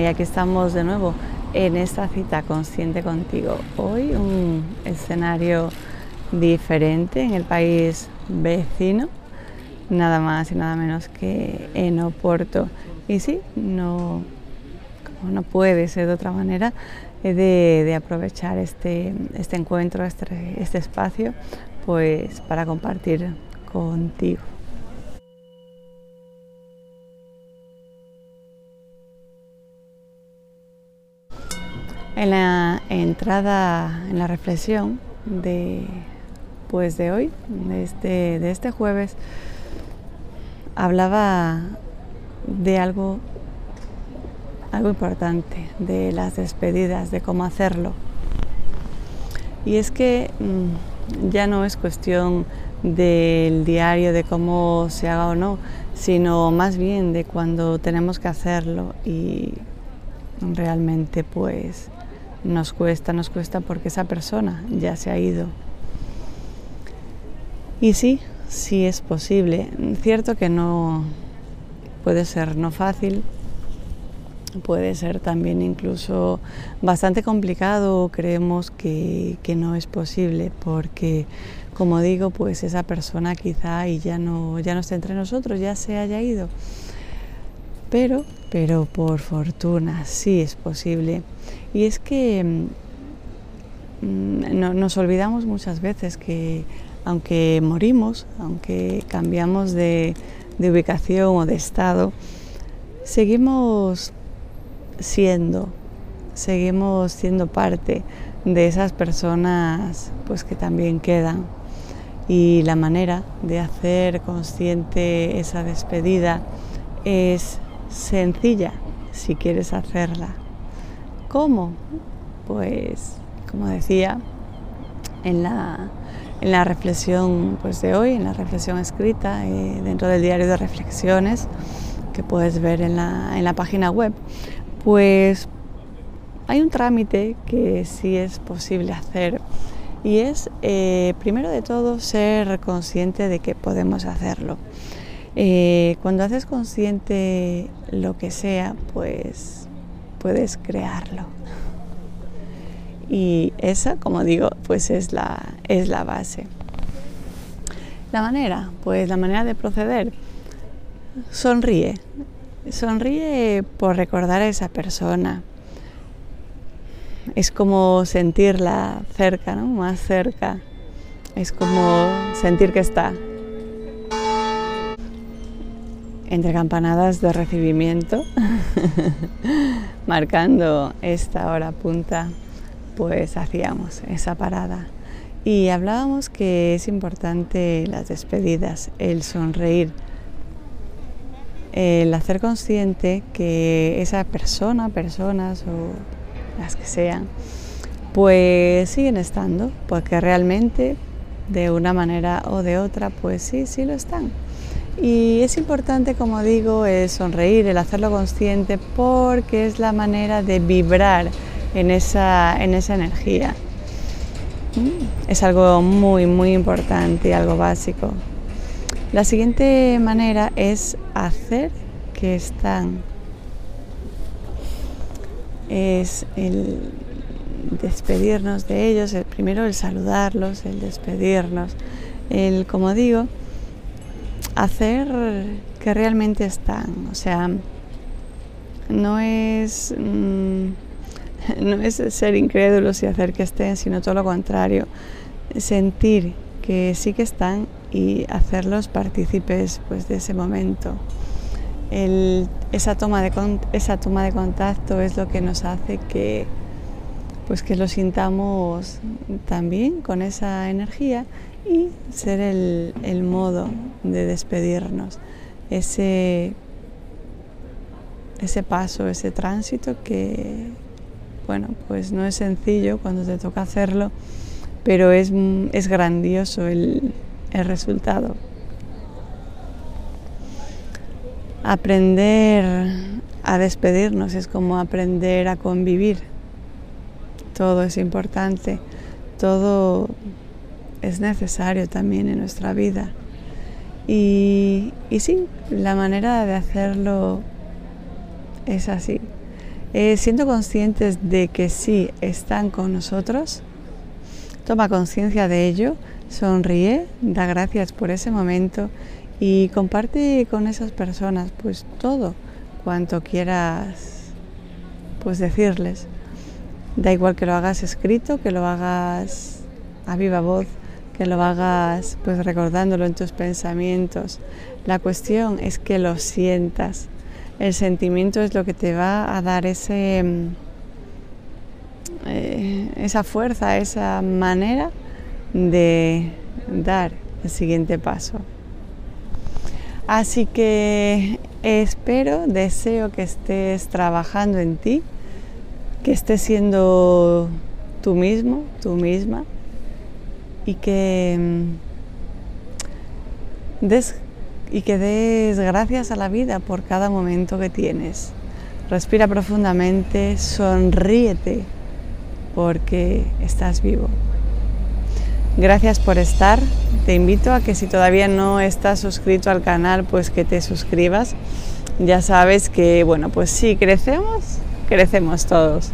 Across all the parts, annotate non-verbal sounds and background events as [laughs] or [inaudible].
Y aquí estamos de nuevo en esta cita consciente contigo. Hoy un escenario diferente en el país vecino, nada más y nada menos que en Oporto. Y sí, no, no puede ser de otra manera de, aprovechar este, este encuentro, este, este espacio, pues para compartir contigo. En la entrada, en la reflexión de, pues de hoy, de este, de este jueves, hablaba de algo, algo importante, de las despedidas, de cómo hacerlo. Y es que mm, ya no es cuestión del diario, de cómo se haga o no, sino más bien de cuando tenemos que hacerlo y realmente pues nos cuesta, nos cuesta porque esa persona ya se ha ido. Y sí, sí es posible. Cierto que no puede ser no fácil, puede ser también incluso bastante complicado, creemos que, que, no es posible, porque como digo, pues esa persona quizá y ya no, ya no está entre nosotros, ya se haya ido. Pero, pero por fortuna sí es posible. Y es que mm, nos olvidamos muchas veces que aunque morimos, aunque cambiamos de, de ubicación o de estado, seguimos siendo, seguimos siendo parte de esas personas pues que también quedan. Y la manera de hacer consciente esa despedida es sencilla si quieres hacerla. ¿Cómo? Pues, como decía, en la, en la reflexión pues, de hoy, en la reflexión escrita eh, dentro del diario de reflexiones que puedes ver en la, en la página web, pues hay un trámite que sí es posible hacer y es, eh, primero de todo, ser consciente de que podemos hacerlo. Eh, cuando haces consciente lo que sea, pues puedes crearlo. Y esa, como digo, pues es la, es la base. La manera, pues la manera de proceder, sonríe. Sonríe por recordar a esa persona. Es como sentirla cerca, ¿no? Más cerca. Es como sentir que está, entre campanadas de recibimiento, [laughs] marcando esta hora punta, pues hacíamos esa parada. Y hablábamos que es importante las despedidas, el sonreír, el hacer consciente que esa persona, personas o las que sean, pues siguen estando, porque realmente de una manera o de otra, pues sí, sí lo están. Y es importante, como digo, el sonreír, el hacerlo consciente, porque es la manera de vibrar en esa, en esa energía. Mm, es algo muy, muy importante, algo básico. La siguiente manera es hacer que están. Es el despedirnos de ellos, el primero el saludarlos, el despedirnos, el, como digo, hacer que realmente están. O sea, no es, mm, [laughs] no es ser incrédulos y hacer que estén, sino todo lo contrario. Sentir que sí que están y hacerlos partícipes pues, de ese momento. esa, toma de, esa toma de contacto es lo que nos hace que, pues que lo sintamos también con esa energía y ser el, modo de despedirnos, ese, ese paso, ese tránsito que, bueno, pues no es sencillo cuando te toca hacerlo, pero es, grandioso el, el resultado. Aprender a despedirnos es como aprender a convivir. Todo es importante, todo es necesario también en nuestra vida. Y, sí, la manera de hacerlo es así. eh, siendo conscientes de que sí están con nosotros, toma conciencia de ello, sonríe, da gracias por ese momento y comparte con esas personas pues todo cuanto quieras pues decirles. Da igual que lo hagas escrito, que lo hagas a viva voz, que lo hagas pues recordándolo en tus pensamientos. La cuestión es que lo sientas. El sentimiento es lo que te va a dar ese, mm, eh, esa fuerza, esa manera de dar el siguiente paso. Así que espero, deseo que estés trabajando en ti, que estés siendo tú mismo, tú misma, y que mm, des, y que des gracias a la vida por cada momento que tienes. Respira profundamente, sonríete porque estás vivo. Gracias por estar. Te invito a que si todavía no estás suscrito al canal, pues que te suscribas. Ya sabes que, bueno, pues sí, crecemos, crecemos todos.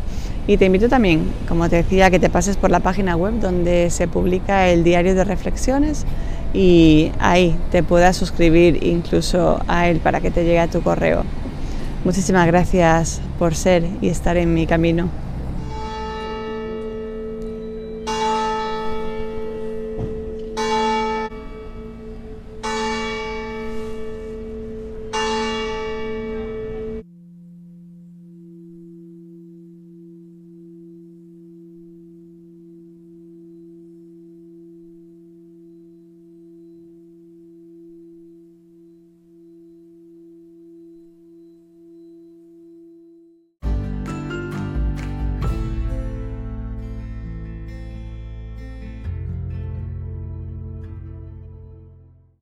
Y te invito también, como te decía, que te pases por la página web donde se publica el diario de reflexiones y ahí te puedas suscribir incluso a él para que te llegue a tu correo. Muchísimas gracias por ser y estar en mi camino.